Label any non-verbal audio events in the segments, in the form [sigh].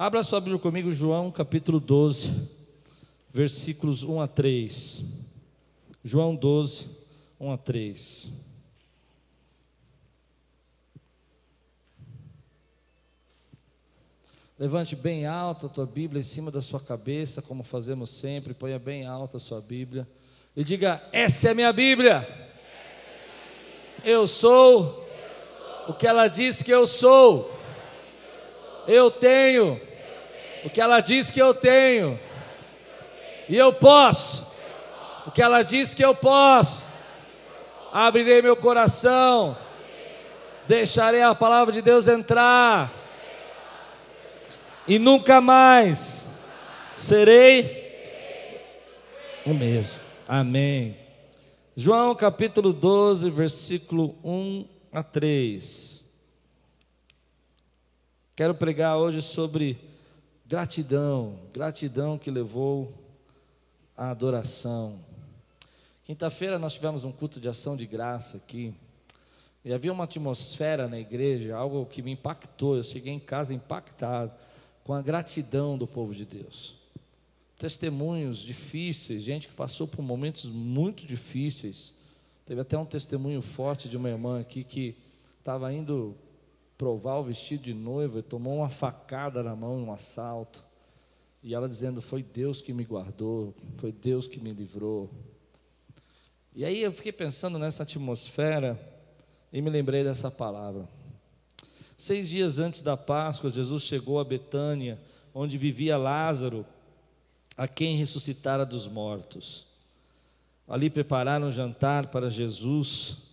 Abra sua Bíblia comigo, João capítulo 12, versículos 1 a 3. João 12, 1 a 3. Levante bem alto a tua Bíblia em cima da sua cabeça, como fazemos sempre. Ponha bem alta a sua Bíblia. E diga: Essa é minha Bíblia. Eu sou o que ela diz que eu sou. Eu tenho o que ela diz que eu tenho. E eu posso o que ela diz que eu posso. Abrirei meu coração. Deixarei a palavra de Deus entrar e nunca mais serei o mesmo. Amém. João capítulo 12, versículo 1 a 3. Quero pregar hoje sobre gratidão, gratidão que levou à adoração. Quinta-feira nós tivemos um culto de ação de graça aqui. E havia uma atmosfera na igreja, algo que me impactou. Eu cheguei em casa impactado com a gratidão do povo de Deus. Testemunhos difíceis, gente que passou por momentos muito difíceis. Teve até um testemunho forte de uma irmã aqui que estava indo provar o vestido de noiva e tomou uma facada na mão, um assalto. E ela dizendo: Foi Deus que me guardou, foi Deus que me livrou. E aí eu fiquei pensando nessa atmosfera e me lembrei dessa palavra. Seis dias antes da Páscoa, Jesus chegou a Betânia, onde vivia Lázaro, a quem ressuscitara dos mortos. Ali prepararam um jantar para Jesus.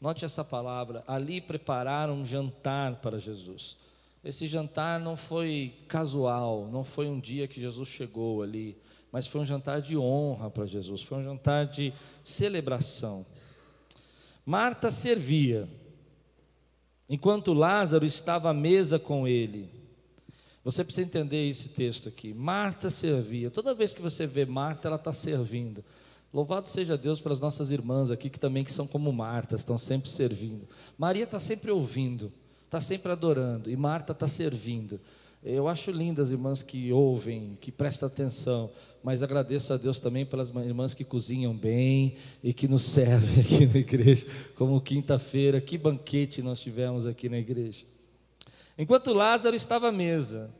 Note essa palavra, ali prepararam um jantar para Jesus. Esse jantar não foi casual, não foi um dia que Jesus chegou ali, mas foi um jantar de honra para Jesus, foi um jantar de celebração. Marta servia, enquanto Lázaro estava à mesa com ele. Você precisa entender esse texto aqui. Marta servia. Toda vez que você vê Marta, ela está servindo. Louvado seja Deus pelas nossas irmãs aqui que também que são como Marta, estão sempre servindo. Maria está sempre ouvindo, está sempre adorando e Marta está servindo. Eu acho lindo as irmãs que ouvem, que prestam atenção, mas agradeço a Deus também pelas irmãs que cozinham bem e que nos servem aqui na igreja, como quinta-feira, que banquete nós tivemos aqui na igreja. Enquanto Lázaro estava à mesa.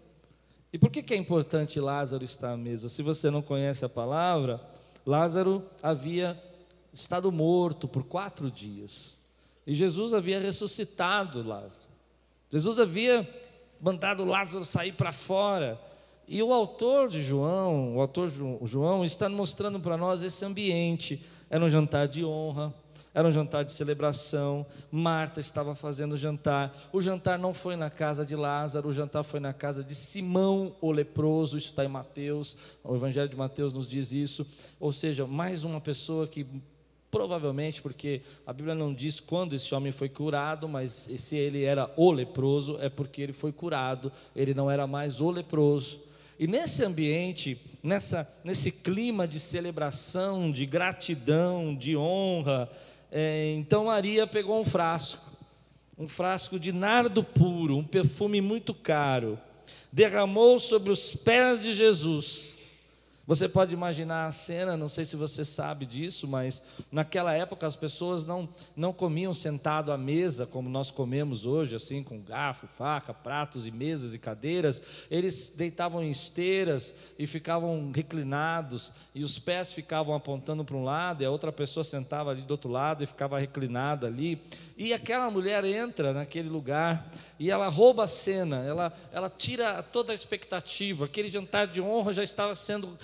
E por que, que é importante Lázaro estar à mesa? Se você não conhece a palavra, Lázaro havia estado morto por quatro dias. E Jesus havia ressuscitado Lázaro. Jesus havia mandado Lázaro sair para fora. E o autor de João, o autor João, está mostrando para nós esse ambiente. Era um jantar de honra, era um jantar de celebração. Marta estava fazendo o jantar. O jantar não foi na casa de Lázaro, o jantar foi na casa de Simão, o leproso. Isso está em Mateus, o Evangelho de Mateus nos diz isso. Ou seja, mais uma pessoa que Provavelmente porque a Bíblia não diz quando esse homem foi curado, mas se ele era o leproso, é porque ele foi curado, ele não era mais o leproso. E nesse ambiente, nessa, nesse clima de celebração, de gratidão, de honra, é, então Maria pegou um frasco, um frasco de nardo puro, um perfume muito caro, derramou sobre os pés de Jesus você pode imaginar a cena, não sei se você sabe disso, mas naquela época as pessoas não, não comiam sentado à mesa como nós comemos hoje, assim, com garfo, faca, pratos e mesas e cadeiras. Eles deitavam em esteiras e ficavam reclinados, e os pés ficavam apontando para um lado, e a outra pessoa sentava ali do outro lado e ficava reclinada ali. E aquela mulher entra naquele lugar e ela rouba a cena, ela, ela tira toda a expectativa. Aquele jantar de honra já estava sendo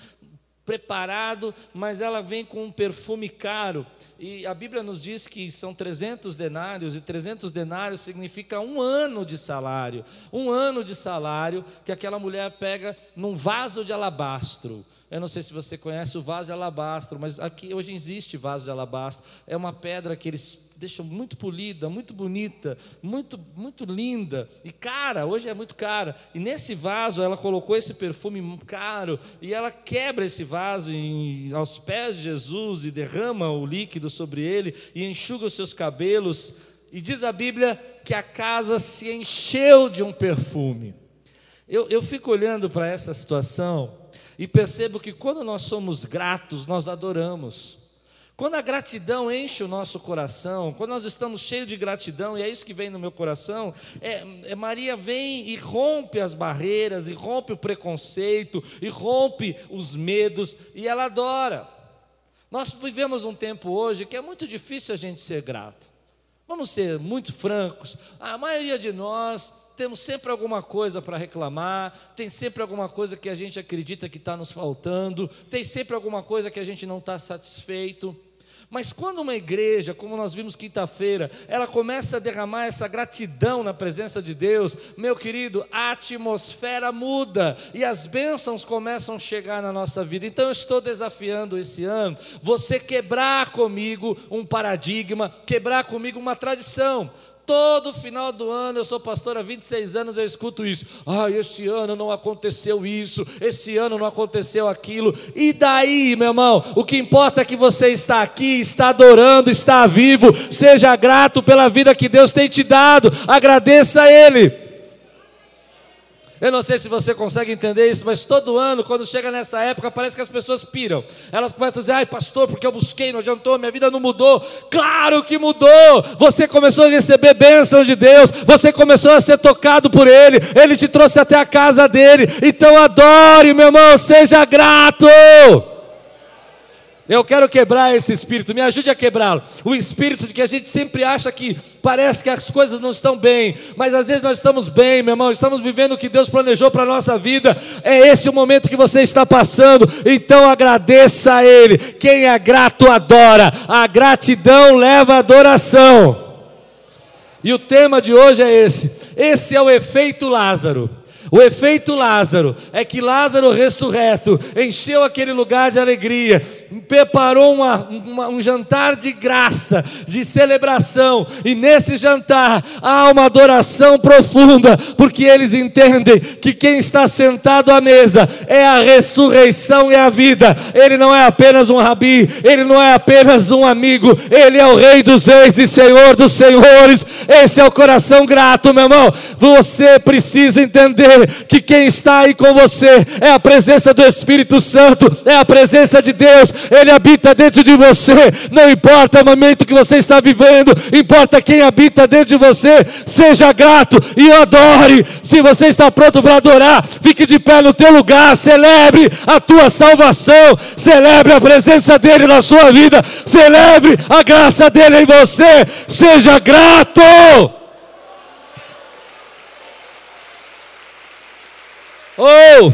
preparado, mas ela vem com um perfume caro. E a Bíblia nos diz que são 300 denários, e 300 denários significa um ano de salário. Um ano de salário que aquela mulher pega num vaso de alabastro. Eu não sei se você conhece o vaso de alabastro, mas aqui hoje existe vaso de alabastro. É uma pedra que eles deixam muito polida, muito bonita, muito muito linda e cara. Hoje é muito cara. E nesse vaso ela colocou esse perfume caro e ela quebra esse vaso em, aos pés de Jesus e derrama o líquido sobre ele e enxuga os seus cabelos. E diz a Bíblia que a casa se encheu de um perfume. Eu, eu fico olhando para essa situação e percebo que quando nós somos gratos, nós adoramos. Quando a gratidão enche o nosso coração, quando nós estamos cheios de gratidão, e é isso que vem no meu coração, é, é, Maria vem e rompe as barreiras, e rompe o preconceito, e rompe os medos, e ela adora. Nós vivemos um tempo hoje que é muito difícil a gente ser grato. Vamos ser muito francos, a maioria de nós temos sempre alguma coisa para reclamar, tem sempre alguma coisa que a gente acredita que está nos faltando, tem sempre alguma coisa que a gente não está satisfeito. Mas quando uma igreja, como nós vimos quinta-feira, ela começa a derramar essa gratidão na presença de Deus, meu querido, a atmosfera muda e as bênçãos começam a chegar na nossa vida. Então eu estou desafiando esse ano você quebrar comigo um paradigma, quebrar comigo uma tradição. Todo final do ano, eu sou pastor há 26 anos, eu escuto isso. Ah, esse ano não aconteceu isso, esse ano não aconteceu aquilo. E daí, meu irmão? O que importa é que você está aqui, está adorando, está vivo. Seja grato pela vida que Deus tem te dado. Agradeça a Ele. Eu não sei se você consegue entender isso, mas todo ano, quando chega nessa época, parece que as pessoas piram. Elas começam a dizer: ai, pastor, porque eu busquei, não adiantou, minha vida não mudou. Claro que mudou. Você começou a receber bênção de Deus, você começou a ser tocado por Ele, Ele te trouxe até a casa dele. Então adore, meu irmão, seja grato. Eu quero quebrar esse espírito, me ajude a quebrá-lo. O espírito de que a gente sempre acha que parece que as coisas não estão bem, mas às vezes nós estamos bem, meu irmão, estamos vivendo o que Deus planejou para a nossa vida. É esse o momento que você está passando, então agradeça a Ele. Quem é grato adora, a gratidão leva a adoração. E o tema de hoje é esse: esse é o efeito Lázaro. O efeito Lázaro é que Lázaro ressurreto encheu aquele lugar de alegria, preparou uma, uma, um jantar de graça, de celebração, e nesse jantar há uma adoração profunda, porque eles entendem que quem está sentado à mesa é a ressurreição e a vida, ele não é apenas um rabi, ele não é apenas um amigo, ele é o Rei dos Reis e Senhor dos Senhores. Esse é o coração grato, meu irmão. Você precisa entender que quem está aí com você é a presença do Espírito Santo, é a presença de Deus, Ele habita dentro de você. Não importa o momento que você está vivendo, importa quem habita dentro de você. Seja grato e adore. Se você está pronto para adorar, fique de pé no teu lugar, celebre a tua salvação, celebre a presença dEle na sua vida, celebre a graça dEle em você. Seja grato. Oh!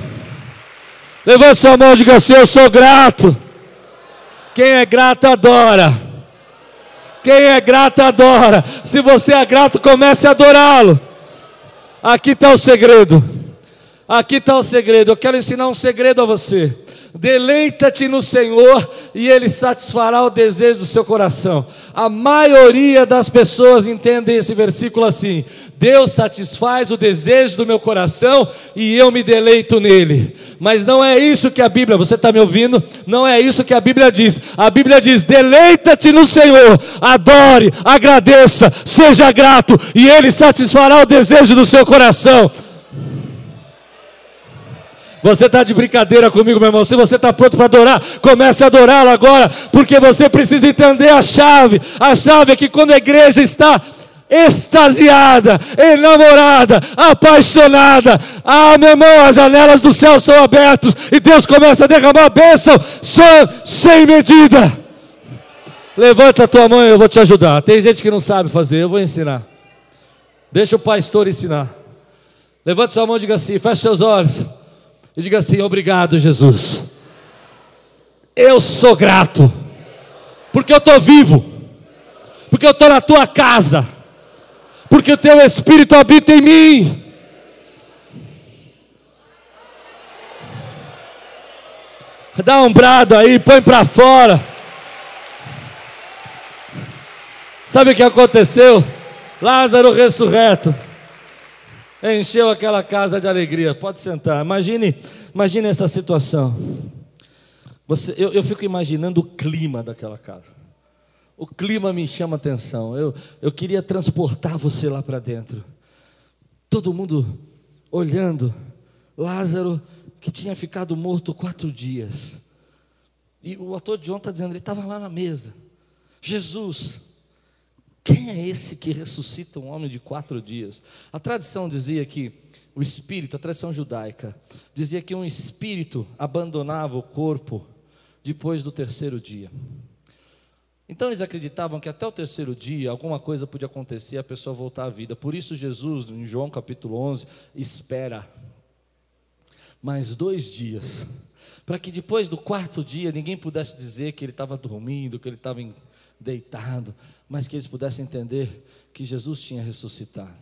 Levante sua mão e diga assim: Eu sou grato. Quem é grato adora. Quem é grato adora. Se você é grato, comece a adorá-lo. Aqui está o segredo. Aqui está o segredo. Eu quero ensinar um segredo a você. Deleita-te no Senhor e Ele satisfará o desejo do seu coração. A maioria das pessoas entendem esse versículo assim: Deus satisfaz o desejo do meu coração e eu me deleito nele. Mas não é isso que a Bíblia, você está me ouvindo? Não é isso que a Bíblia diz. A Bíblia diz: deleita-te no Senhor, adore, agradeça, seja grato e Ele satisfará o desejo do seu coração. Você está de brincadeira comigo, meu irmão. Se você está pronto para adorar, comece a adorá-lo agora, porque você precisa entender a chave. A chave é que quando a igreja está extasiada, enamorada, apaixonada. Ah, meu irmão, as janelas do céu são abertas e Deus começa a derramar bênção sem medida. Levanta a tua mão eu vou te ajudar. Tem gente que não sabe fazer, eu vou ensinar. Deixa o pastor ensinar. Levanta sua mão e diga assim: feche seus olhos e diga assim: Obrigado, Jesus. Eu sou grato, porque eu estou vivo, porque eu estou na tua casa, porque o teu Espírito habita em mim. Dá um brado aí, põe para fora. Sabe o que aconteceu? Lázaro ressurreto encheu aquela casa de alegria. Pode sentar. Imagine, imagine essa situação. Você, eu, eu fico imaginando o clima daquela casa. O clima me chama atenção. Eu, eu queria transportar você lá para dentro. Todo mundo olhando Lázaro, que tinha ficado morto quatro dias. E o ator de João está dizendo, ele estava lá na mesa. Jesus, quem é esse que ressuscita um homem de quatro dias? A tradição dizia que o espírito, a tradição judaica, dizia que um espírito abandonava o corpo depois do terceiro dia. Então eles acreditavam que até o terceiro dia alguma coisa podia acontecer e a pessoa voltar à vida. Por isso Jesus, em João capítulo 11, espera mais dois dias, para que depois do quarto dia ninguém pudesse dizer que ele estava dormindo, que ele estava deitado, mas que eles pudessem entender que Jesus tinha ressuscitado.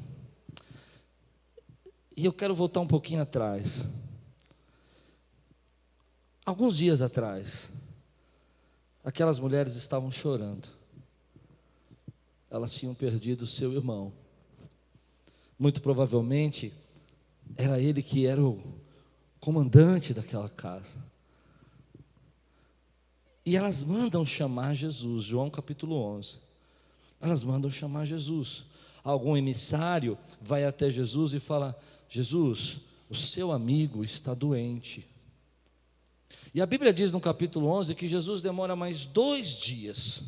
E eu quero voltar um pouquinho atrás. Alguns dias atrás, aquelas mulheres estavam chorando. Elas tinham perdido seu irmão. Muito provavelmente, era ele que era o comandante daquela casa. E elas mandam chamar Jesus, João capítulo 11. Elas mandam chamar Jesus. Algum emissário vai até Jesus e fala: Jesus, o seu amigo está doente. E a Bíblia diz no capítulo 11 que Jesus demora mais dois dias.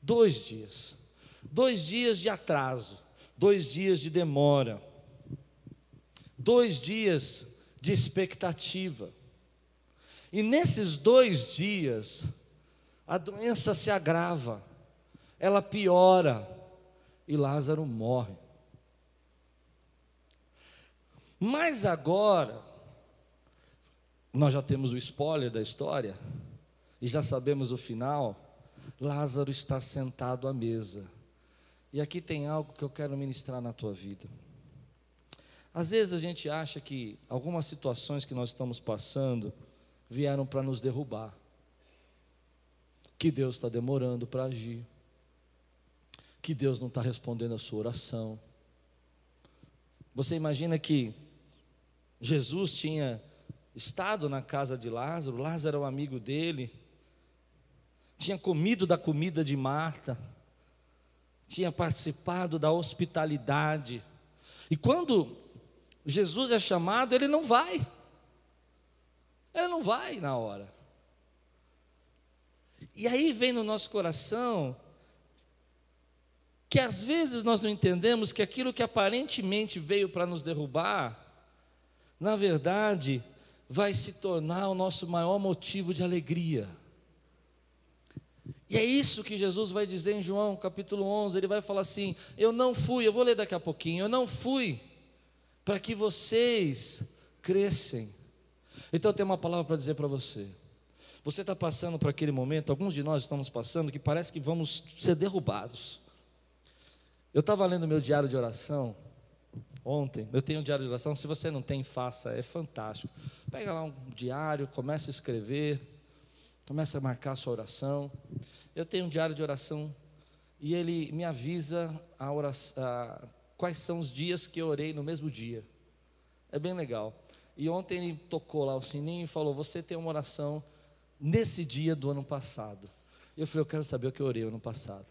Dois dias. Dois dias de atraso. Dois dias de demora. Dois dias de expectativa. E nesses dois dias, a doença se agrava, ela piora e Lázaro morre. Mas agora, nós já temos o spoiler da história e já sabemos o final. Lázaro está sentado à mesa. E aqui tem algo que eu quero ministrar na tua vida. Às vezes a gente acha que algumas situações que nós estamos passando vieram para nos derrubar, que Deus está demorando para agir, que Deus não está respondendo a sua oração. Você imagina que Jesus tinha estado na casa de Lázaro, Lázaro era um amigo dele, tinha comido da comida de Marta, tinha participado da hospitalidade, e quando Jesus é chamado, ele não vai. Ele não vai na hora. E aí vem no nosso coração que às vezes nós não entendemos que aquilo que aparentemente veio para nos derrubar, na verdade, vai se tornar o nosso maior motivo de alegria. E é isso que Jesus vai dizer em João capítulo 11. Ele vai falar assim: Eu não fui, eu vou ler daqui a pouquinho, eu não fui para que vocês crescem. Então eu tenho uma palavra para dizer para você. Você está passando por aquele momento, alguns de nós estamos passando, que parece que vamos ser derrubados. Eu estava lendo meu diário de oração ontem. Eu tenho um diário de oração. Se você não tem, faça, é fantástico. Pega lá um diário, começa a escrever, começa a marcar a sua oração. Eu tenho um diário de oração e ele me avisa a oração, a quais são os dias que eu orei no mesmo dia. É bem legal. E ontem ele tocou lá o sininho e falou: Você tem uma oração nesse dia do ano passado. Eu falei: Eu quero saber o que eu orei ano passado.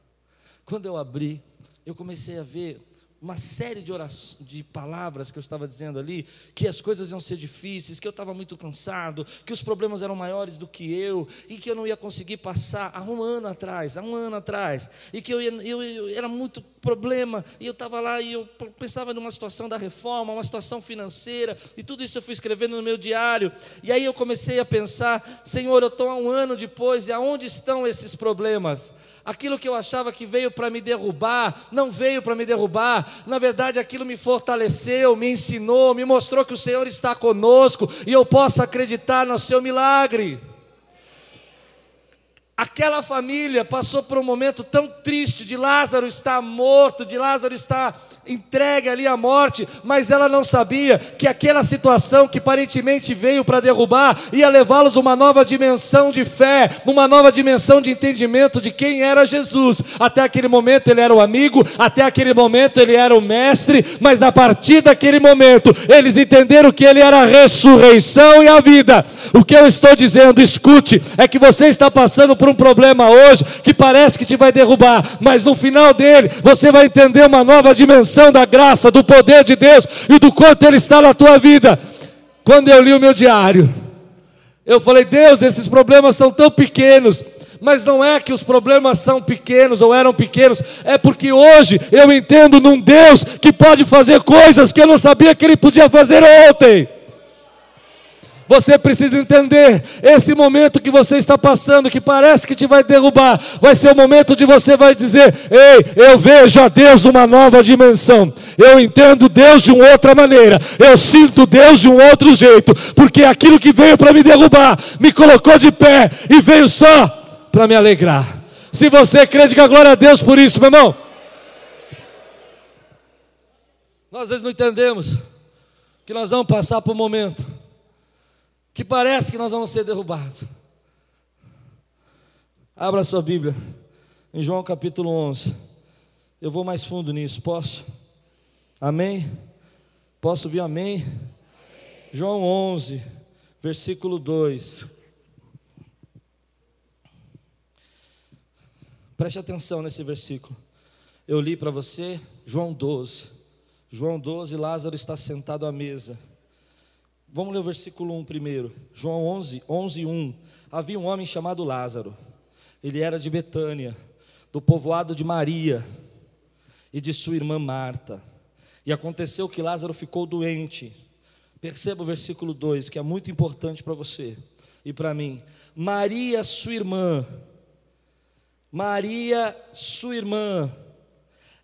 Quando eu abri, eu comecei a ver uma série de, orações, de palavras que eu estava dizendo ali, que as coisas iam ser difíceis, que eu estava muito cansado, que os problemas eram maiores do que eu, e que eu não ia conseguir passar há um ano atrás, há um ano atrás, e que eu, ia, eu, eu era muito problema, e eu estava lá e eu pensava numa situação da reforma, uma situação financeira, e tudo isso eu fui escrevendo no meu diário, e aí eu comecei a pensar, Senhor, eu estou há um ano depois, e aonde estão esses problemas? aquilo que eu achava que veio para me derrubar, não veio para me derrubar, na verdade aquilo me fortaleceu, me ensinou, me mostrou que o Senhor está conosco e eu posso acreditar no seu milagre. Aquela família passou por um momento tão triste de Lázaro estar morto, de Lázaro estar entregue ali à morte, mas ela não sabia que aquela situação que aparentemente veio para derrubar ia levá-los uma nova dimensão de fé, uma nova dimensão de entendimento de quem era Jesus. Até aquele momento ele era o amigo, até aquele momento ele era o mestre, mas a partir daquele momento eles entenderam que ele era a ressurreição e a vida. O que eu estou dizendo, escute, é que você está passando por um problema hoje que parece que te vai derrubar, mas no final dele você vai entender uma nova dimensão da graça, do poder de Deus e do quanto ele está na tua vida. quando eu li o meu diário, eu falei: Deus, esses problemas são tão pequenos. Mas não é que os problemas são pequenos ou eram pequenos, é porque hoje eu entendo num Deus que pode fazer coisas que eu não sabia que Ele podia fazer ontem. Você precisa entender, esse momento que você está passando, que parece que te vai derrubar, vai ser o momento de você vai dizer: "Ei, eu vejo a Deus numa nova dimensão. Eu entendo Deus de uma outra maneira. Eu sinto Deus de um outro jeito, porque aquilo que veio para me derrubar, me colocou de pé e veio só para me alegrar." Se você crê, diga glória a Deus por isso, meu irmão. Nós às vezes não entendemos que nós vamos passar por um momento que parece que nós vamos ser derrubados. Abra sua Bíblia em João capítulo 11. Eu vou mais fundo nisso, posso? Amém? Posso vir amém? João 11, versículo 2. Preste atenção nesse versículo. Eu li para você João 12. João 12, Lázaro está sentado à mesa. Vamos ler o versículo 1 primeiro. João 11, 11, 1. Havia um homem chamado Lázaro. Ele era de Betânia, do povoado de Maria e de sua irmã Marta. E aconteceu que Lázaro ficou doente. Perceba o versículo 2, que é muito importante para você e para mim. Maria, sua irmã. Maria, sua irmã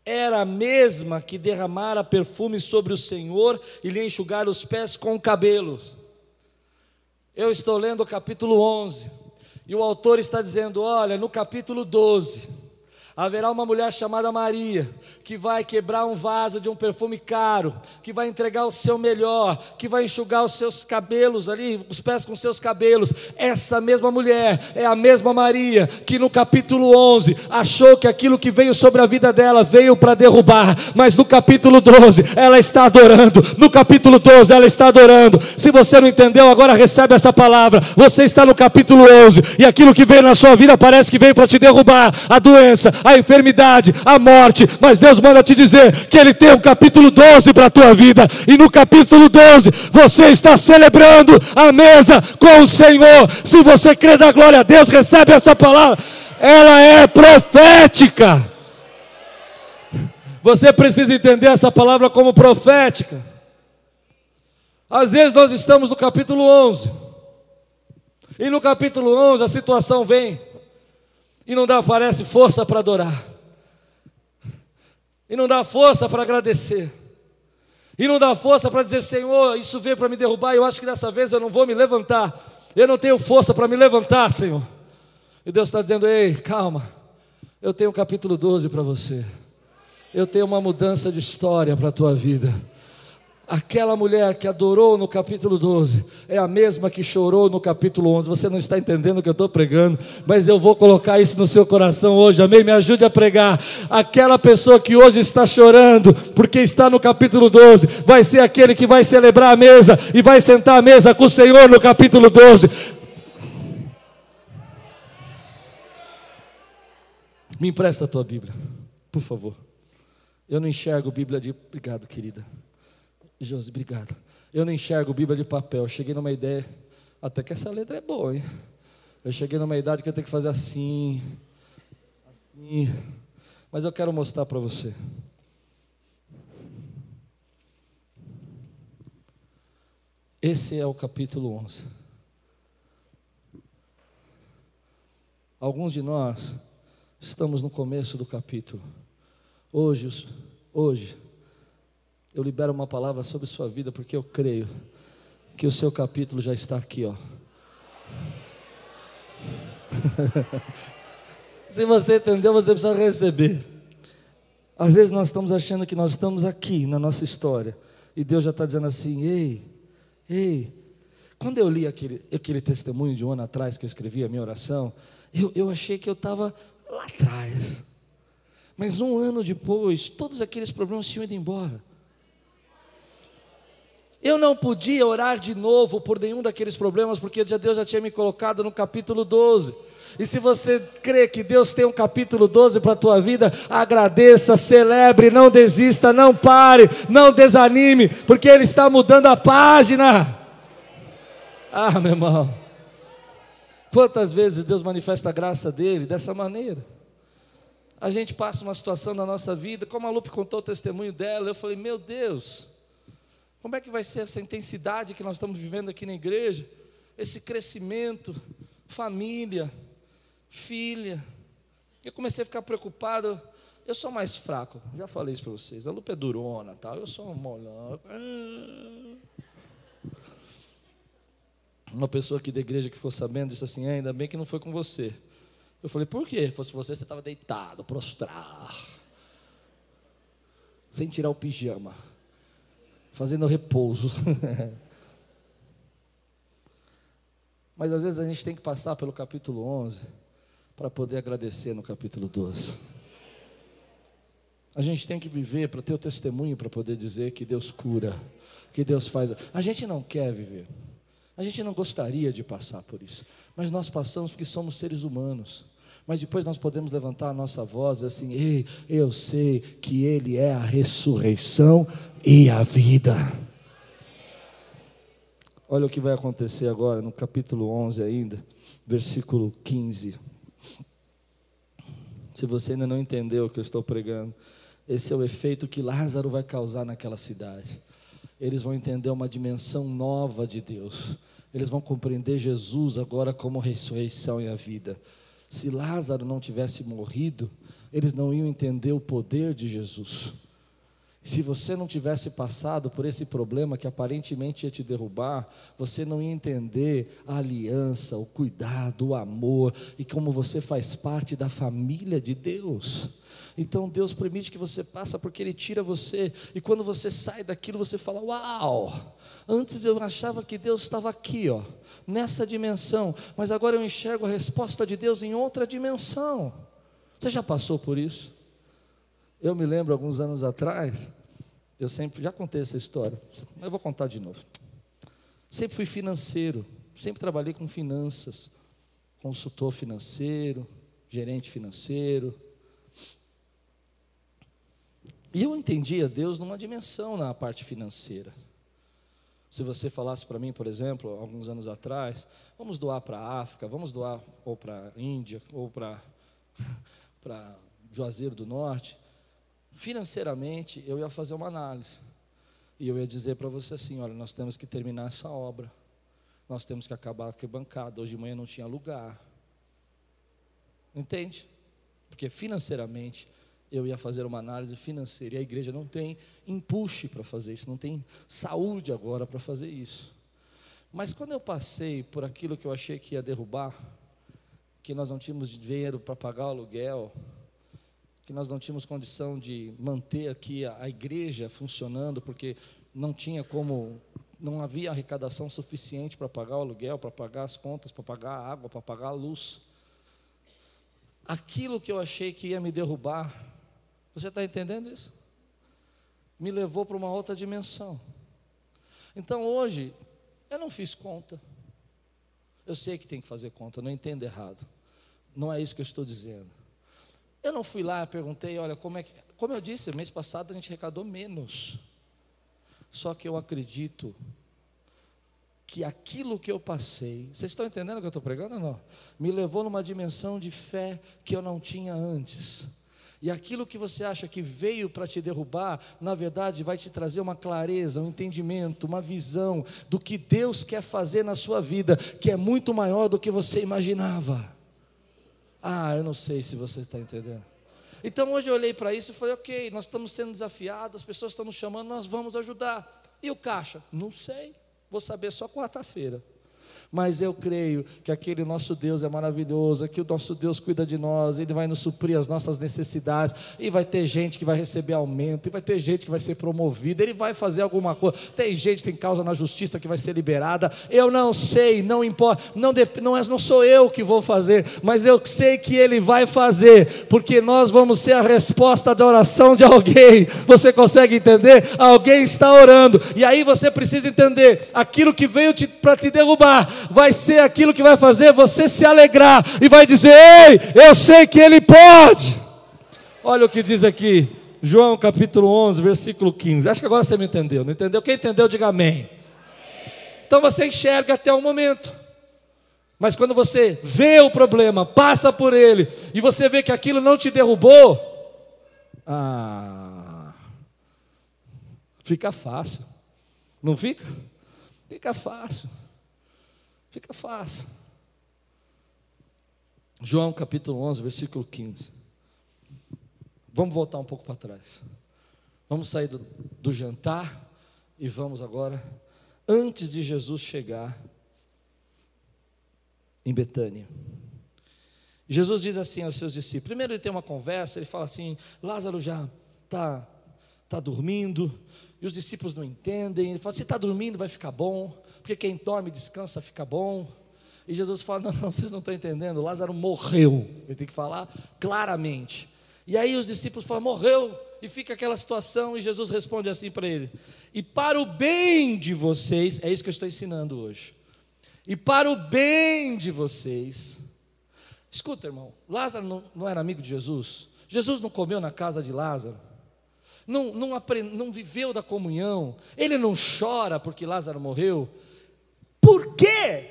era a mesma que derramara perfume sobre o Senhor e lhe enxugara os pés com cabelos. Eu estou lendo o capítulo 11, e o autor está dizendo: olha, no capítulo 12 haverá uma mulher chamada Maria, que vai quebrar um vaso de um perfume caro, que vai entregar o seu melhor, que vai enxugar os seus cabelos ali, os pés com seus cabelos. Essa mesma mulher é a mesma Maria que no capítulo 11 achou que aquilo que veio sobre a vida dela veio para derrubar, mas no capítulo 12 ela está adorando. No capítulo 12 ela está adorando. Se você não entendeu, agora recebe essa palavra. Você está no capítulo 11 e aquilo que veio na sua vida parece que veio para te derrubar, a doença, enfermidade, a morte, mas Deus manda te dizer que Ele tem um capítulo 12 para a tua vida, e no capítulo 12 você está celebrando a mesa com o Senhor. Se você crê da glória a Deus, recebe essa palavra, ela é profética. Você precisa entender essa palavra como profética. Às vezes nós estamos no capítulo 11, e no capítulo 11 a situação vem e não dá, parece, força para adorar, e não dá força para agradecer, e não dá força para dizer: Senhor, isso veio para me derrubar, eu acho que dessa vez eu não vou me levantar, eu não tenho força para me levantar, Senhor. E Deus está dizendo: Ei, calma, eu tenho o capítulo 12 para você, eu tenho uma mudança de história para a tua vida. Aquela mulher que adorou no capítulo 12 é a mesma que chorou no capítulo 11. Você não está entendendo o que eu estou pregando, mas eu vou colocar isso no seu coração hoje. Amém? Me ajude a pregar. Aquela pessoa que hoje está chorando, porque está no capítulo 12, vai ser aquele que vai celebrar a mesa e vai sentar à mesa com o Senhor no capítulo 12. Me empresta a tua Bíblia, por favor. Eu não enxergo Bíblia de. Obrigado, querida. Josi, obrigado. Eu não enxergo Bíblia de papel. Eu cheguei numa ideia, até que essa letra é boa, hein? Eu cheguei numa idade que eu tenho que fazer assim, assim. Mas eu quero mostrar para você. Esse é o capítulo 11. Alguns de nós estamos no começo do capítulo. Hoje, hoje, eu libero uma palavra sobre sua vida, porque eu creio que o seu capítulo já está aqui, ó. [laughs] Se você entendeu, você precisa receber. Às vezes nós estamos achando que nós estamos aqui na nossa história, e Deus já está dizendo assim: ei, ei. Quando eu li aquele, aquele testemunho de um ano atrás que eu escrevi a minha oração, eu, eu achei que eu estava lá atrás. Mas um ano depois, todos aqueles problemas tinham ido embora. Eu não podia orar de novo por nenhum daqueles problemas, porque Deus já tinha me colocado no capítulo 12. E se você crê que Deus tem um capítulo 12 para a tua vida, agradeça, celebre, não desista, não pare, não desanime, porque Ele está mudando a página. Ah, meu irmão. Quantas vezes Deus manifesta a graça dele dessa maneira? A gente passa uma situação na nossa vida, como a Lupe contou o testemunho dela, eu falei, meu Deus, como é que vai ser essa intensidade que nós estamos vivendo aqui na igreja? Esse crescimento, família, filha. Eu comecei a ficar preocupado. Eu sou mais fraco, já falei isso para vocês. A Lupe é durona, tal. Eu sou um molhão. Uma pessoa aqui da igreja que ficou sabendo disse assim: ainda bem que não foi com você. Eu falei: por quê? Se fosse você, você estava deitado, prostrado, sem tirar o pijama, fazendo repouso. [laughs] Mas às vezes a gente tem que passar pelo capítulo 11 para poder agradecer no capítulo 12. A gente tem que viver para ter o testemunho para poder dizer que Deus cura, que Deus faz. A gente não quer viver. A gente não gostaria de passar por isso, mas nós passamos porque somos seres humanos. Mas depois nós podemos levantar a nossa voz assim: Ei, eu sei que Ele é a ressurreição e a vida. Olha o que vai acontecer agora no capítulo 11 ainda, versículo 15. Se você ainda não entendeu o que eu estou pregando, esse é o efeito que Lázaro vai causar naquela cidade. Eles vão entender uma dimensão nova de Deus eles vão compreender Jesus agora como ressurreição e a vida. Se Lázaro não tivesse morrido, eles não iam entender o poder de Jesus. Se você não tivesse passado por esse problema que aparentemente ia te derrubar, você não ia entender a aliança, o cuidado, o amor e como você faz parte da família de Deus. Então Deus permite que você passe porque Ele tira você e quando você sai daquilo você fala: Uau! Antes eu achava que Deus estava aqui, ó, nessa dimensão, mas agora eu enxergo a resposta de Deus em outra dimensão. Você já passou por isso? Eu me lembro alguns anos atrás, eu sempre, já contei essa história, mas eu vou contar de novo. Sempre fui financeiro, sempre trabalhei com finanças, consultor financeiro, gerente financeiro. E eu entendia Deus numa dimensão na parte financeira. Se você falasse para mim, por exemplo, alguns anos atrás, vamos doar para a África, vamos doar ou para a Índia, ou para [laughs] Juazeiro do Norte, financeiramente eu ia fazer uma análise. E eu ia dizer para você assim: olha, nós temos que terminar essa obra. Nós temos que acabar a bancada. Hoje de manhã não tinha lugar. Entende? Porque financeiramente eu ia fazer uma análise financeira. E a igreja não tem impulso para fazer isso, não tem saúde agora para fazer isso. Mas quando eu passei por aquilo que eu achei que ia derrubar, que nós não tínhamos dinheiro para pagar o aluguel, que nós não tínhamos condição de manter aqui a, a igreja funcionando, porque não tinha como, não havia arrecadação suficiente para pagar o aluguel, para pagar as contas, para pagar a água, para pagar a luz. Aquilo que eu achei que ia me derrubar, você está entendendo isso? Me levou para uma outra dimensão. Então hoje, eu não fiz conta. Eu sei que tem que fazer conta, não entendo errado. Não é isso que eu estou dizendo. Eu não fui lá perguntei, olha, como é que. Como eu disse, mês passado a gente arrecadou menos. Só que eu acredito que aquilo que eu passei, vocês estão entendendo o que eu estou pregando ou não? Me levou numa dimensão de fé que eu não tinha antes. E aquilo que você acha que veio para te derrubar, na verdade vai te trazer uma clareza, um entendimento, uma visão do que Deus quer fazer na sua vida, que é muito maior do que você imaginava. Ah, eu não sei se você está entendendo. Então hoje eu olhei para isso e falei, ok, nós estamos sendo desafiados, as pessoas estão nos chamando, nós vamos ajudar. E o caixa? Não sei, vou saber só quarta-feira. Mas eu creio que aquele nosso Deus é maravilhoso, que o nosso Deus cuida de nós, Ele vai nos suprir as nossas necessidades, e vai ter gente que vai receber aumento, e vai ter gente que vai ser promovida, Ele vai fazer alguma coisa. Tem gente que tem causa na justiça que vai ser liberada. Eu não sei, não importa, não, não, é, não sou eu que vou fazer, mas eu sei que Ele vai fazer, porque nós vamos ser a resposta da oração de alguém. Você consegue entender? Alguém está orando, e aí você precisa entender aquilo que veio para te derrubar vai ser aquilo que vai fazer você se alegrar e vai dizer: Ei, eu sei que Ele pode. Olha o que diz aqui, João capítulo 11, versículo 15. Acho que agora você me entendeu. Não entendeu? Quem entendeu, diga amém. Então você enxerga até o momento. Mas quando você vê o problema, passa por ele, e você vê que aquilo não te derrubou, ah, fica fácil. Não fica? Fica fácil. Fica fácil. João capítulo 11, versículo 15. Vamos voltar um pouco para trás. Vamos sair do, do jantar e vamos agora, antes de Jesus chegar em Betânia. Jesus diz assim aos seus discípulos: primeiro ele tem uma conversa, ele fala assim: Lázaro já está tá dormindo, e os discípulos não entendem. Ele fala: se está dormindo, vai ficar bom, porque quem dorme descansa fica bom. E Jesus fala: não, não, vocês não estão entendendo, Lázaro morreu. Ele tem que falar claramente. E aí os discípulos falam: morreu, e fica aquela situação, e Jesus responde assim para ele: e para o bem de vocês, é isso que eu estou ensinando hoje e para o bem de vocês. Escuta, irmão, Lázaro não, não era amigo de Jesus? Jesus não comeu na casa de Lázaro? Não, não, aprend, não viveu da comunhão? Ele não chora porque Lázaro morreu? Por quê?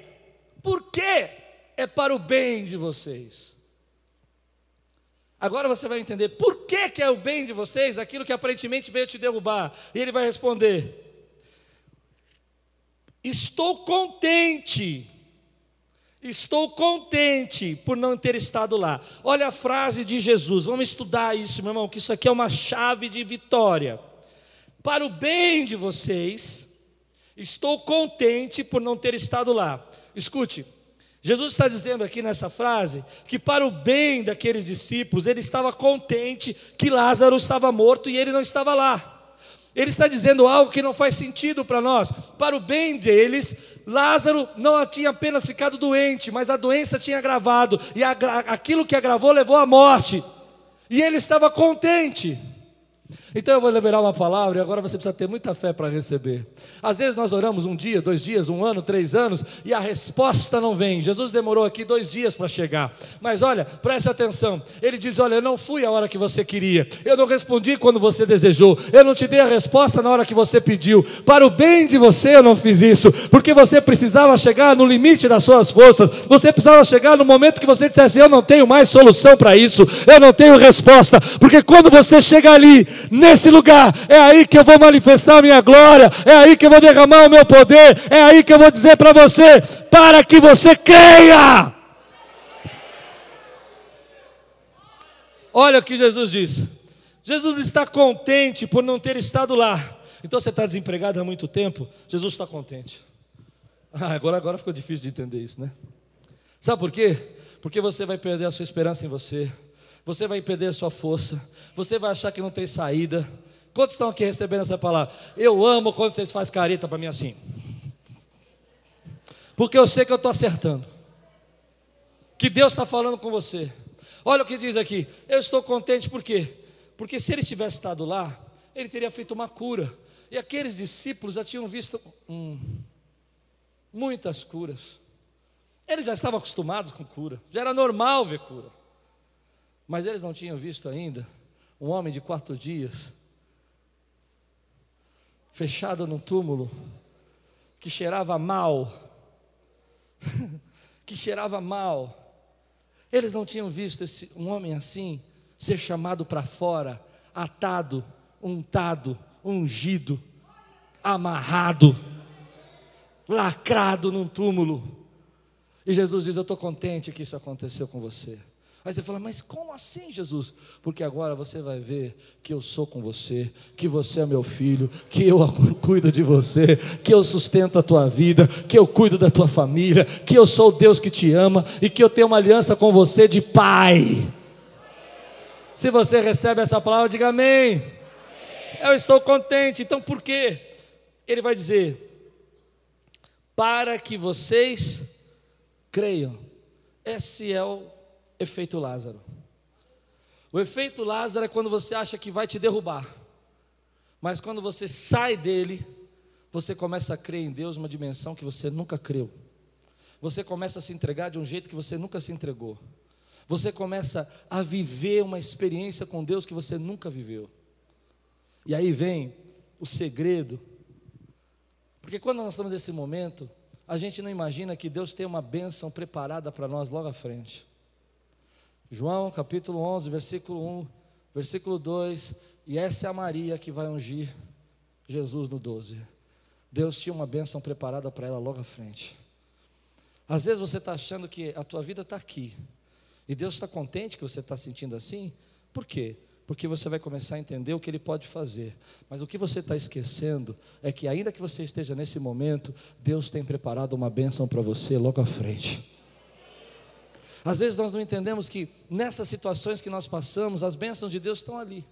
Por? É para o bem de vocês. Agora você vai entender por que, que é o bem de vocês aquilo que aparentemente veio te derrubar. E ele vai responder: Estou contente. Estou contente por não ter estado lá. Olha a frase de Jesus. Vamos estudar isso, meu irmão, que isso aqui é uma chave de vitória. Para o bem de vocês, estou contente por não ter estado lá. Escute, Jesus está dizendo aqui nessa frase que, para o bem daqueles discípulos, ele estava contente que Lázaro estava morto e ele não estava lá. Ele está dizendo algo que não faz sentido para nós. Para o bem deles, Lázaro não tinha apenas ficado doente, mas a doença tinha agravado, e aquilo que agravou levou à morte. E ele estava contente. Então eu vou liberar uma palavra e agora você precisa ter muita fé para receber. Às vezes nós oramos um dia, dois dias, um ano, três anos e a resposta não vem. Jesus demorou aqui dois dias para chegar. Mas olha, preste atenção. Ele diz: Olha, eu não fui a hora que você queria, eu não respondi quando você desejou, eu não te dei a resposta na hora que você pediu. Para o bem de você eu não fiz isso, porque você precisava chegar no limite das suas forças, você precisava chegar no momento que você dissesse: Eu não tenho mais solução para isso, eu não tenho resposta, porque quando você chega ali, nesse lugar, é aí que eu vou manifestar a minha glória, é aí que eu vou derramar o meu poder, é aí que eu vou dizer para você, para que você creia. Olha o que Jesus disse. Jesus está contente por não ter estado lá. Então você está desempregado há muito tempo, Jesus está contente. Ah, agora, agora ficou difícil de entender isso, né? Sabe por quê? Porque você vai perder a sua esperança em você você vai perder a sua força, você vai achar que não tem saída. Quantos estão aqui recebendo essa palavra? Eu amo quando vocês fazem careta para mim assim, porque eu sei que eu estou acertando, que Deus está falando com você. Olha o que diz aqui, eu estou contente por quê? Porque se ele tivesse estado lá, ele teria feito uma cura, e aqueles discípulos já tinham visto hum, muitas curas. Eles já estavam acostumados com cura, já era normal ver cura. Mas eles não tinham visto ainda um homem de quatro dias, fechado num túmulo, que cheirava mal, [laughs] que cheirava mal. Eles não tinham visto esse, um homem assim ser chamado para fora, atado, untado, ungido, amarrado, lacrado num túmulo. E Jesus diz: Eu estou contente que isso aconteceu com você. Aí você fala, mas como assim, Jesus? Porque agora você vai ver que eu sou com você, que você é meu filho, que eu [laughs] cuido de você, que eu sustento a tua vida, que eu cuido da tua família, que eu sou o Deus que te ama e que eu tenho uma aliança com você de pai. Se você recebe essa palavra, diga amém. amém. Eu estou contente. Então por quê? Ele vai dizer: para que vocês creiam. Esse é o efeito Lázaro. O efeito Lázaro é quando você acha que vai te derrubar, mas quando você sai dele, você começa a crer em Deus uma dimensão que você nunca creu. Você começa a se entregar de um jeito que você nunca se entregou. Você começa a viver uma experiência com Deus que você nunca viveu. E aí vem o segredo Porque quando nós estamos nesse momento, a gente não imagina que Deus tem uma bênção preparada para nós logo à frente. João capítulo 11, versículo 1, versículo 2, e essa é a Maria que vai ungir Jesus no 12. Deus tinha uma bênção preparada para ela logo à frente. Às vezes você está achando que a tua vida está aqui, e Deus está contente que você está sentindo assim, por quê? Porque você vai começar a entender o que Ele pode fazer. Mas o que você está esquecendo é que, ainda que você esteja nesse momento, Deus tem preparado uma bênção para você logo à frente. Às vezes nós não entendemos que nessas situações que nós passamos, as bênçãos de Deus estão ali.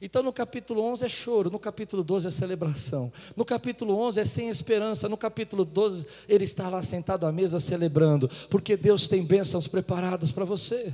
Então no capítulo 11 é choro, no capítulo 12 é celebração, no capítulo 11 é sem esperança, no capítulo 12 ele está lá sentado à mesa celebrando, porque Deus tem bênçãos preparadas para você.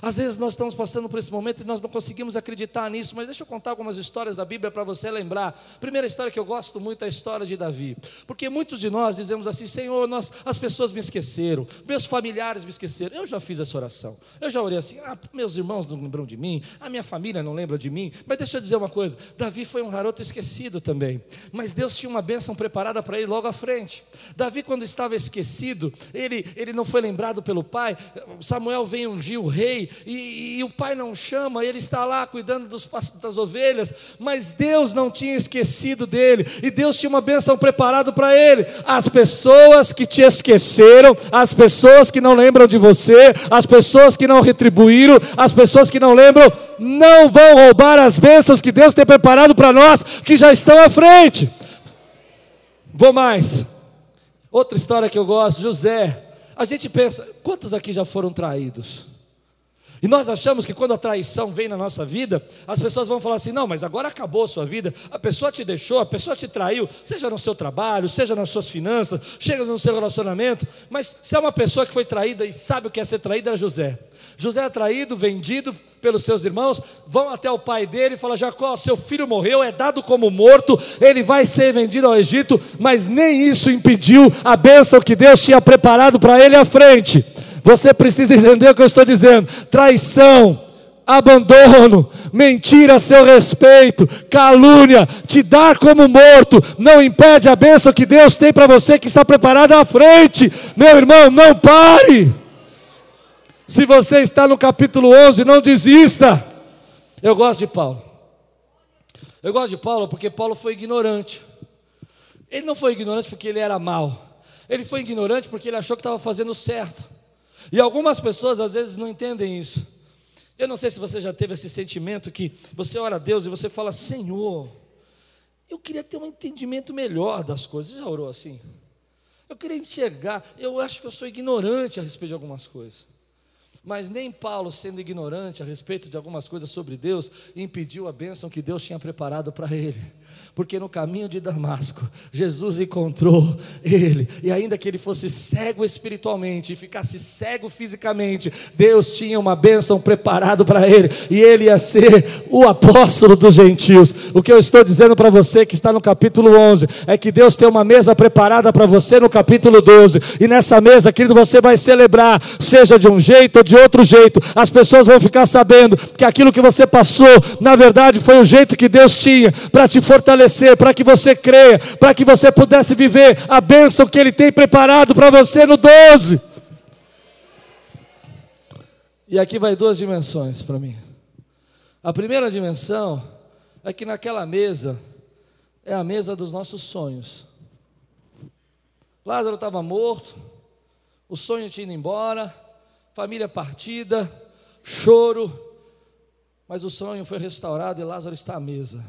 Às vezes nós estamos passando por esse momento e nós não conseguimos acreditar nisso, mas deixa eu contar algumas histórias da Bíblia para você lembrar. Primeira história que eu gosto muito é a história de Davi, porque muitos de nós dizemos assim: Senhor, nós, as pessoas me esqueceram, meus familiares me esqueceram. Eu já fiz essa oração, eu já orei assim: ah, meus irmãos não lembram de mim, a minha família não lembra de mim. Mas deixa eu dizer uma coisa: Davi foi um garoto esquecido também, mas Deus tinha uma bênção preparada para ele logo à frente. Davi, quando estava esquecido, ele, ele não foi lembrado pelo pai. Samuel vem ungir o rei, e, e, o pai não chama, ele está lá cuidando dos, das ovelhas, mas Deus não tinha esquecido dele, e Deus tinha uma bênção preparada para ele. As pessoas que te esqueceram, as pessoas que não lembram de você, as pessoas que não retribuíram, as pessoas que não lembram, não vão roubar as bênçãos que Deus tem preparado para nós, que já estão à frente. Vou mais. Outra história que eu gosto, José. A gente pensa, quantos aqui já foram traídos? E nós achamos que quando a traição vem na nossa vida, as pessoas vão falar assim: não, mas agora acabou a sua vida, a pessoa te deixou, a pessoa te traiu, seja no seu trabalho, seja nas suas finanças, seja no seu relacionamento. Mas se é uma pessoa que foi traída e sabe o que é ser traída, é José. José é traído, vendido pelos seus irmãos, vão até o pai dele e falam: Jacó, seu filho morreu, é dado como morto, ele vai ser vendido ao Egito, mas nem isso impediu a bênção que Deus tinha preparado para ele à frente. Você precisa entender o que eu estou dizendo: traição, abandono, mentira a seu respeito, calúnia, te dar como morto, não impede a bênção que Deus tem para você que está preparada à frente. Meu irmão, não pare. Se você está no capítulo 11, não desista. Eu gosto de Paulo. Eu gosto de Paulo porque Paulo foi ignorante. Ele não foi ignorante porque ele era mau. Ele foi ignorante porque ele achou que estava fazendo certo. E algumas pessoas às vezes não entendem isso. Eu não sei se você já teve esse sentimento que você ora a Deus e você fala: Senhor, eu queria ter um entendimento melhor das coisas. Você já orou assim? Eu queria enxergar. Eu acho que eu sou ignorante a respeito de algumas coisas. Mas nem Paulo, sendo ignorante a respeito de algumas coisas sobre Deus, impediu a bênção que Deus tinha preparado para ele. Porque no caminho de Damasco, Jesus encontrou ele, e ainda que ele fosse cego espiritualmente e ficasse cego fisicamente, Deus tinha uma bênção preparada para ele, e ele ia ser o apóstolo dos gentios. O que eu estou dizendo para você que está no capítulo 11 é que Deus tem uma mesa preparada para você no capítulo 12, e nessa mesa, querido, você vai celebrar, seja de um jeito ou de de outro jeito, as pessoas vão ficar sabendo que aquilo que você passou, na verdade, foi o jeito que Deus tinha para te fortalecer, para que você creia, para que você pudesse viver a bênção que Ele tem preparado para você no 12. E aqui vai duas dimensões para mim. A primeira dimensão é que naquela mesa é a mesa dos nossos sonhos. Lázaro estava morto, o sonho tinha ido embora, família partida, choro, mas o sonho foi restaurado e Lázaro está à mesa.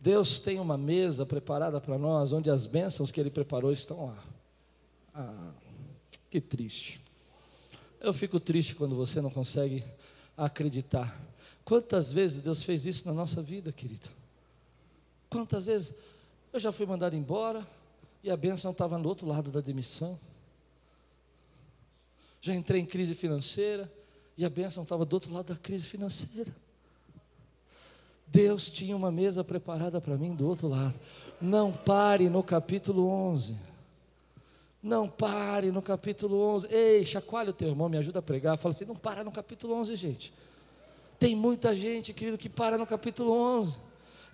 Deus tem uma mesa preparada para nós, onde as bênçãos que Ele preparou estão lá. Ah, que triste. Eu fico triste quando você não consegue acreditar. Quantas vezes Deus fez isso na nossa vida, querido? Quantas vezes eu já fui mandado embora e a bênção estava no outro lado da demissão? Já entrei em crise financeira e a bênção estava do outro lado da crise financeira. Deus tinha uma mesa preparada para mim do outro lado. Não pare no capítulo 11. Não pare no capítulo 11. Ei, chacoalha o teu irmão, me ajuda a pregar. Fala assim: não para no capítulo 11, gente. Tem muita gente, querido, que para no capítulo 11.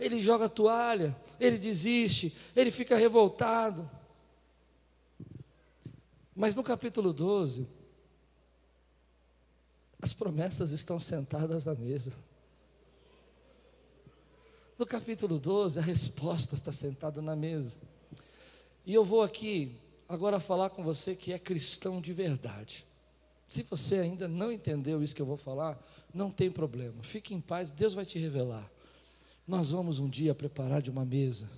ele joga a toalha, ele desiste, ele fica revoltado. Mas no capítulo 12, as promessas estão sentadas na mesa. No capítulo 12, a resposta está sentada na mesa. E eu vou aqui agora falar com você que é cristão de verdade. Se você ainda não entendeu isso que eu vou falar, não tem problema. Fique em paz, Deus vai te revelar. Nós vamos um dia preparar de uma mesa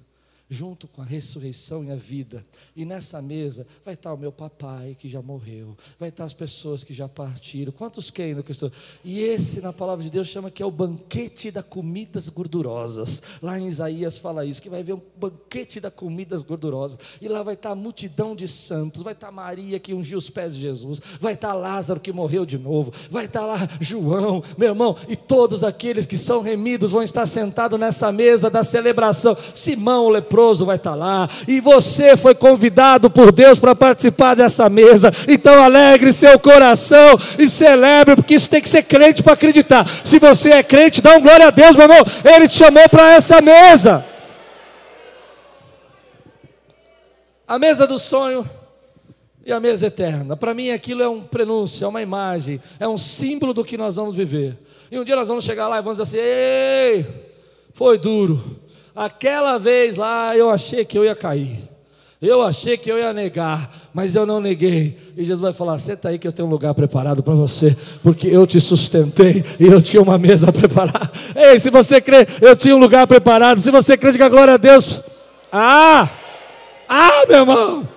junto com a ressurreição e a vida. E nessa mesa vai estar o meu papai que já morreu, vai estar as pessoas que já partiram. Quantos querem no Cristo? E esse na palavra de Deus chama que é o banquete da comidas gordurosas. Lá em Isaías fala isso, que vai haver um banquete da comidas gordurosas. E lá vai estar a multidão de santos, vai estar Maria que ungiu os pés de Jesus, vai estar Lázaro que morreu de novo, vai estar lá João, meu irmão, e todos aqueles que são remidos vão estar sentados nessa mesa da celebração. Simão o leproso leproso vai estar lá, e você foi convidado por Deus para participar dessa mesa. Então alegre seu coração e celebre, porque isso tem que ser crente para acreditar. Se você é crente, dá um glória a Deus, meu irmão. Ele te chamou para essa mesa. A mesa do sonho e a mesa eterna. Para mim aquilo é um prenúncio, é uma imagem, é um símbolo do que nós vamos viver. E um dia nós vamos chegar lá e vamos dizer assim: "Ei, foi duro. Aquela vez lá eu achei que eu ia cair. Eu achei que eu ia negar, mas eu não neguei. E Jesus vai falar: senta aí que eu tenho um lugar preparado para você, porque eu te sustentei e eu tinha uma mesa [laughs] preparada. Ei, se você crê, eu tinha um lugar preparado. Se você crê, diga glória a Deus. Ah! Ah, meu irmão!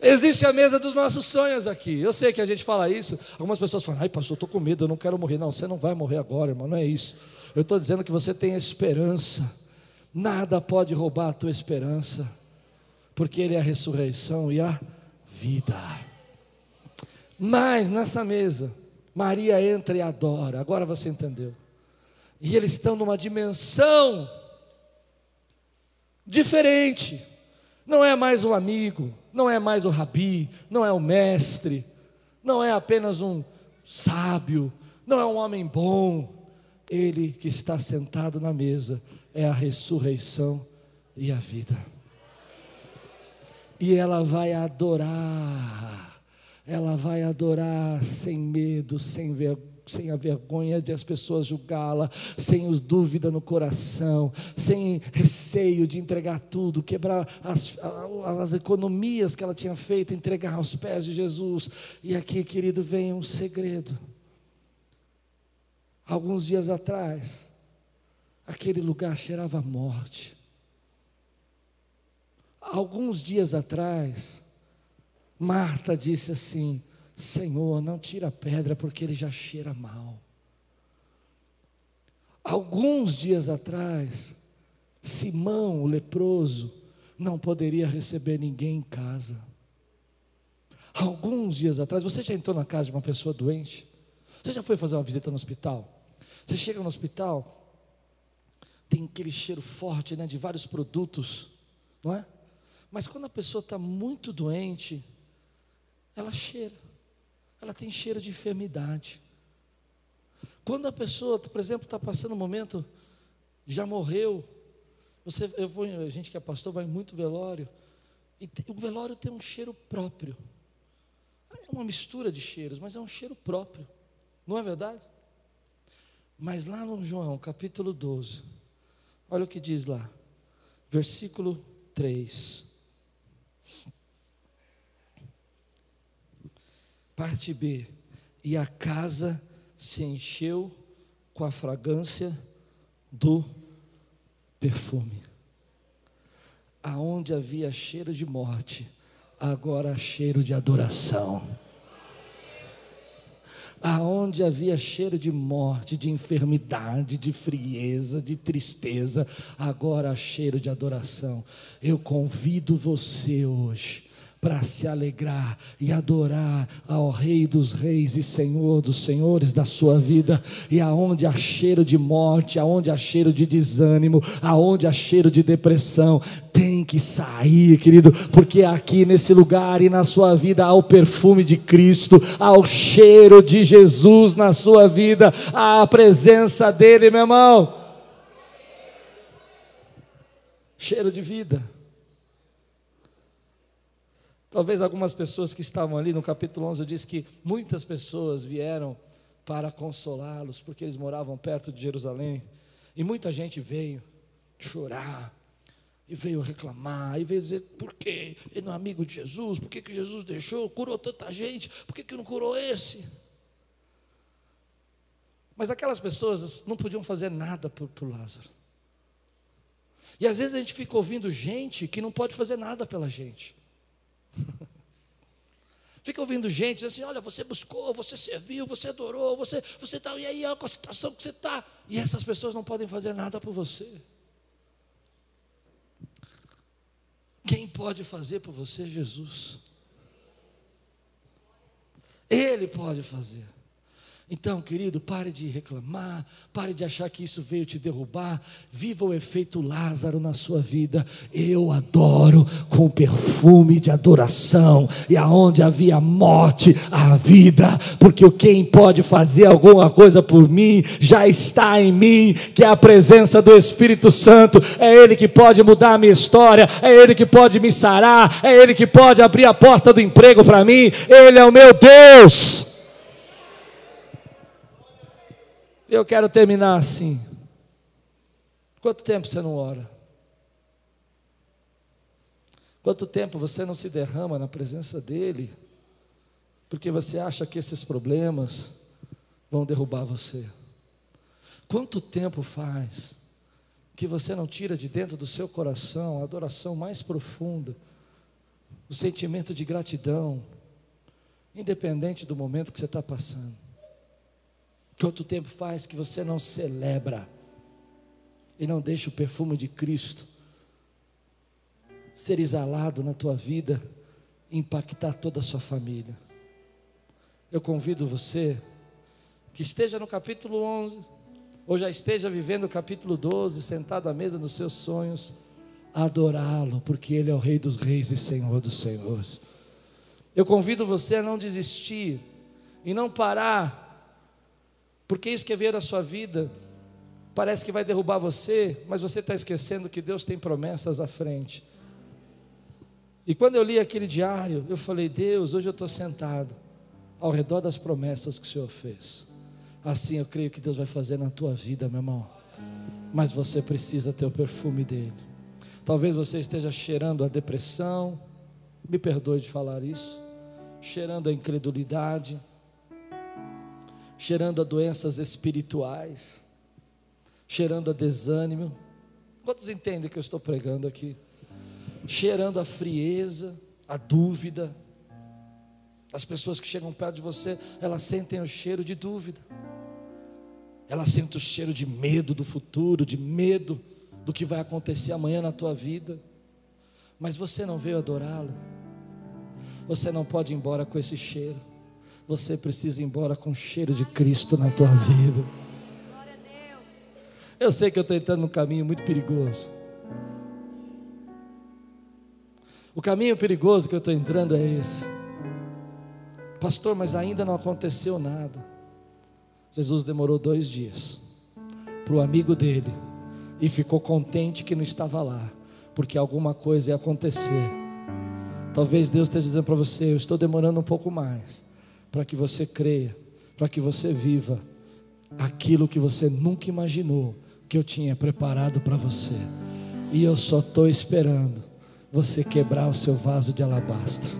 Existe a mesa dos nossos sonhos aqui. Eu sei que a gente fala isso. Algumas pessoas falam: ai, pastor, estou com medo, eu não quero morrer. Não, você não vai morrer agora, irmão, não é isso. Eu estou dizendo que você tem esperança. Nada pode roubar a tua esperança, porque Ele é a ressurreição e a vida. Mas nessa mesa, Maria entra e adora. Agora você entendeu. E eles estão numa dimensão diferente. Não é mais o amigo, não é mais o rabi, não é o mestre, não é apenas um sábio, não é um homem bom, ele que está sentado na mesa é a ressurreição e a vida. E ela vai adorar, ela vai adorar sem medo, sem vergonha sem a vergonha de as pessoas julgá-la, sem os dúvida no coração, sem receio de entregar tudo, quebrar as, as economias que ela tinha feito, entregar aos pés de Jesus. E aqui, querido, vem um segredo alguns dias atrás, aquele lugar cheirava morte. Alguns dias atrás, Marta disse assim: Senhor, não tira a pedra porque ele já cheira mal. Alguns dias atrás, Simão, o leproso, não poderia receber ninguém em casa. Alguns dias atrás, você já entrou na casa de uma pessoa doente? Você já foi fazer uma visita no hospital? Você chega no hospital, tem aquele cheiro forte né, de vários produtos, não é? Mas quando a pessoa está muito doente, ela cheira, ela tem cheiro de enfermidade. Quando a pessoa, por exemplo, está passando um momento, já morreu, você, eu vou, a gente que é pastor vai muito velório, e o velório tem um cheiro próprio. É uma mistura de cheiros, mas é um cheiro próprio, não é verdade? Mas lá no João, capítulo 12, olha o que diz lá, versículo 3. Parte B. E a casa se encheu com a fragrância do perfume. Aonde havia cheiro de morte, agora cheiro de adoração aonde havia cheiro de morte, de enfermidade, de frieza, de tristeza, agora há cheiro de adoração. Eu convido você hoje para se alegrar e adorar ao Rei dos Reis e Senhor dos Senhores da sua vida, e aonde há cheiro de morte, aonde há cheiro de desânimo, aonde há cheiro de depressão, tem que sair, querido, porque aqui nesse lugar e na sua vida há o perfume de Cristo, há o cheiro de Jesus na sua vida, há a presença dele, meu irmão. Cheiro de vida. Talvez algumas pessoas que estavam ali no capítulo 11 diz que muitas pessoas vieram para consolá-los, porque eles moravam perto de Jerusalém, e muita gente veio chorar, e veio reclamar, e veio dizer: por que ele não é amigo de Jesus? Por que, que Jesus deixou? Curou tanta gente, por que, que não curou esse? Mas aquelas pessoas não podiam fazer nada o Lázaro. E às vezes a gente fica ouvindo gente que não pode fazer nada pela gente. [laughs] Fica ouvindo gente assim: olha, você buscou, você serviu, você adorou, você você está, e aí, olha a situação que você está. E essas pessoas não podem fazer nada por você. Quem pode fazer por você é Jesus. Ele pode fazer. Então, querido, pare de reclamar, pare de achar que isso veio te derrubar. Viva o efeito Lázaro na sua vida. Eu adoro com perfume de adoração. E aonde havia morte, a vida. Porque quem pode fazer alguma coisa por mim já está em mim, que é a presença do Espírito Santo. É Ele que pode mudar a minha história. É Ele que pode me sarar. É Ele que pode abrir a porta do emprego para mim. Ele é o meu Deus. Eu quero terminar assim. Quanto tempo você não ora? Quanto tempo você não se derrama na presença dEle? Porque você acha que esses problemas vão derrubar você? Quanto tempo faz que você não tira de dentro do seu coração a adoração mais profunda, o sentimento de gratidão, independente do momento que você está passando? Quanto tempo faz que você não celebra e não deixa o perfume de Cristo ser exalado na tua vida impactar toda a sua família? Eu convido você que esteja no capítulo 11, ou já esteja vivendo o capítulo 12, sentado à mesa dos seus sonhos, adorá-lo, porque Ele é o Rei dos Reis e Senhor dos Senhores. Eu convido você a não desistir e não parar porque isso que veio da sua vida parece que vai derrubar você, mas você está esquecendo que Deus tem promessas à frente. E quando eu li aquele diário, eu falei: Deus, hoje eu estou sentado ao redor das promessas que o Senhor fez. Assim eu creio que Deus vai fazer na tua vida, meu irmão. Mas você precisa ter o perfume dele. Talvez você esteja cheirando a depressão, me perdoe de falar isso, cheirando a incredulidade, cheirando a doenças espirituais, cheirando a desânimo. Quantos entendem que eu estou pregando aqui? Cheirando a frieza, a dúvida. As pessoas que chegam perto de você, elas sentem o cheiro de dúvida. Elas sentem o cheiro de medo do futuro, de medo do que vai acontecer amanhã na tua vida. Mas você não veio adorá-lo. Você não pode ir embora com esse cheiro. Você precisa ir embora com cheiro de Cristo na tua vida. Eu sei que eu estou entrando num caminho muito perigoso. O caminho perigoso que eu estou entrando é esse. Pastor, mas ainda não aconteceu nada. Jesus demorou dois dias para o amigo dele e ficou contente que não estava lá, porque alguma coisa ia acontecer. Talvez Deus esteja dizendo para você: Eu estou demorando um pouco mais, para que você creia, para que você viva aquilo que você nunca imaginou que eu tinha preparado para você. E eu só estou esperando você quebrar o seu vaso de alabastro.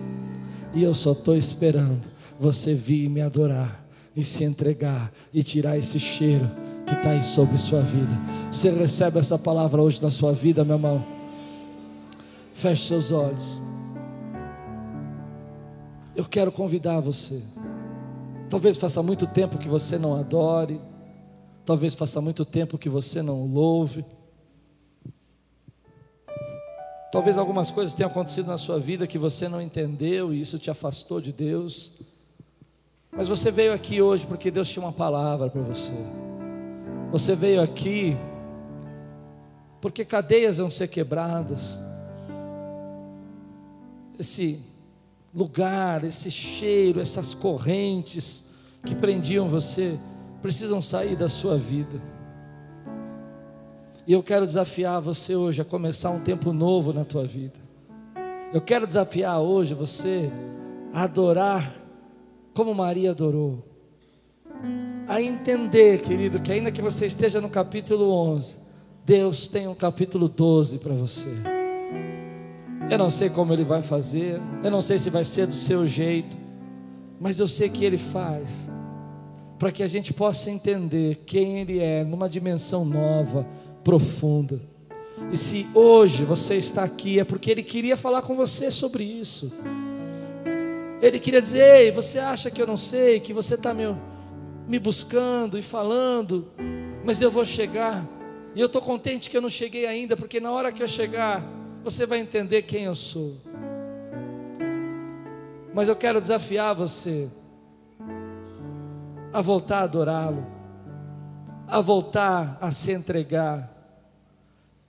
E eu só estou esperando você vir e me adorar e se entregar e tirar esse cheiro que está aí sobre sua vida. Você recebe essa palavra hoje na sua vida, meu irmão? Feche seus olhos. Eu quero convidar você. Talvez faça muito tempo que você não adore. Talvez faça muito tempo que você não louve. Talvez algumas coisas tenham acontecido na sua vida que você não entendeu e isso te afastou de Deus. Mas você veio aqui hoje porque Deus tinha uma palavra para você. Você veio aqui porque cadeias vão ser quebradas. Esse lugar, esse cheiro, essas correntes que prendiam você, precisam sair da sua vida. E eu quero desafiar você hoje a começar um tempo novo na tua vida. Eu quero desafiar hoje você a adorar como Maria adorou. A entender, querido, que ainda que você esteja no capítulo 11, Deus tem um capítulo 12 para você. Eu não sei como Ele vai fazer, eu não sei se vai ser do seu jeito, mas eu sei que Ele faz, para que a gente possa entender quem Ele é, numa dimensão nova, profunda. E se hoje você está aqui, é porque Ele queria falar com você sobre isso. Ele queria dizer: Ei, você acha que eu não sei, que você está me, me buscando e falando, mas eu vou chegar. E eu estou contente que eu não cheguei ainda, porque na hora que eu chegar, você vai entender quem eu sou. Mas eu quero desafiar você a voltar a adorá-lo, a voltar a se entregar.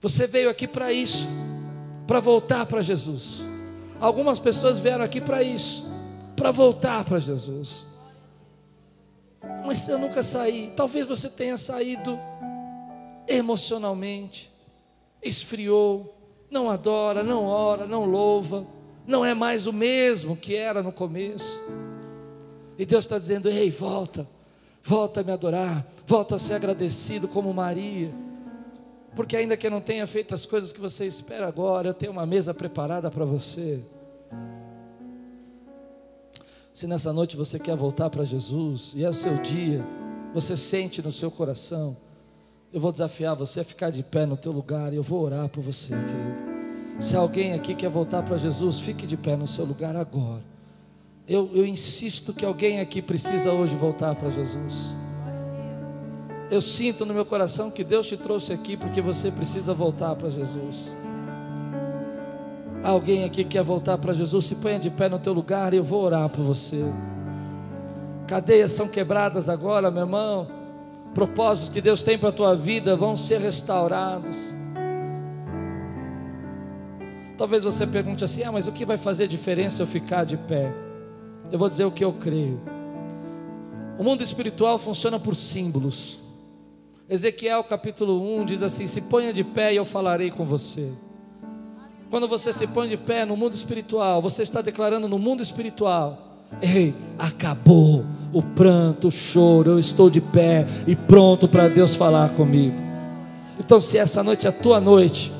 Você veio aqui para isso, para voltar para Jesus. Algumas pessoas vieram aqui para isso, para voltar para Jesus. Mas eu nunca saí. Talvez você tenha saído emocionalmente, esfriou, não adora, não ora, não louva, não é mais o mesmo que era no começo. E Deus está dizendo: ei, volta, volta a me adorar, volta a ser agradecido como Maria. Porque ainda que eu não tenha feito as coisas que você espera agora, eu tenho uma mesa preparada para você. Se nessa noite você quer voltar para Jesus e é o seu dia, você sente no seu coração, eu vou desafiar você a ficar de pé no teu lugar e eu vou orar por você, querido. Se alguém aqui quer voltar para Jesus, fique de pé no seu lugar agora. Eu, eu insisto que alguém aqui precisa hoje voltar para Jesus. Eu sinto no meu coração que Deus te trouxe aqui porque você precisa voltar para Jesus. Alguém aqui quer voltar para Jesus, se ponha de pé no teu lugar e eu vou orar por você. Cadeias são quebradas agora, meu irmão. Propósitos que Deus tem para a tua vida vão ser restaurados. Talvez você pergunte assim: ah, mas o que vai fazer diferença eu ficar de pé? Eu vou dizer o que eu creio. O mundo espiritual funciona por símbolos. Ezequiel capítulo 1 diz assim: Se ponha de pé e eu falarei com você. Quando você se põe de pé no mundo espiritual, você está declarando no mundo espiritual: Ei, acabou o pranto, o choro, eu estou de pé e pronto para Deus falar comigo. Então, se essa noite é a tua noite,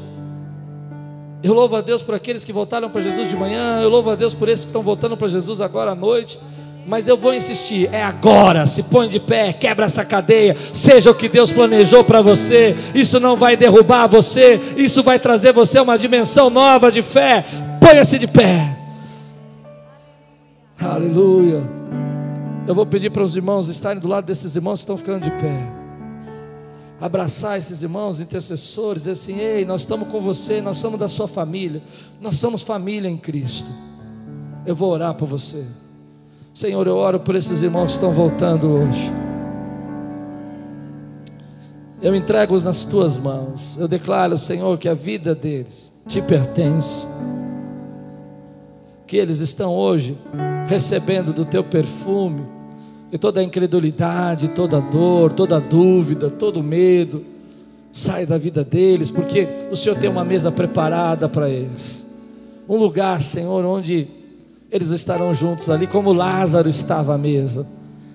eu louvo a Deus por aqueles que voltaram para Jesus de manhã, eu louvo a Deus por esses que estão voltando para Jesus agora à noite. Mas eu vou insistir, é agora. Se põe de pé, quebra essa cadeia, seja o que Deus planejou para você. Isso não vai derrubar você, isso vai trazer você uma dimensão nova de fé. Ponha-se de pé. Aleluia. Eu vou pedir para os irmãos estarem do lado desses irmãos que estão ficando de pé. Abraçar esses irmãos intercessores, dizer assim: ei, nós estamos com você, nós somos da sua família, nós somos família em Cristo. Eu vou orar por você. Senhor, eu oro por esses irmãos que estão voltando hoje. Eu entrego-os nas tuas mãos. Eu declaro, Senhor, que a vida deles te pertence. Que eles estão hoje recebendo do teu perfume, e toda a incredulidade, toda a dor, toda a dúvida, todo o medo, sai da vida deles, porque o Senhor tem uma mesa preparada para eles. Um lugar, Senhor, onde eles estarão juntos ali, como Lázaro estava à mesa.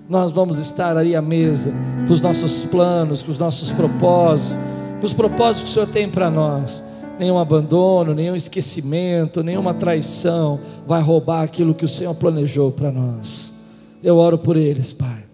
Nós vamos estar ali à mesa, com os nossos planos, com os nossos propósitos, com os propósitos que o Senhor tem para nós. Nenhum abandono, nenhum esquecimento, nenhuma traição vai roubar aquilo que o Senhor planejou para nós. Eu oro por eles, Pai.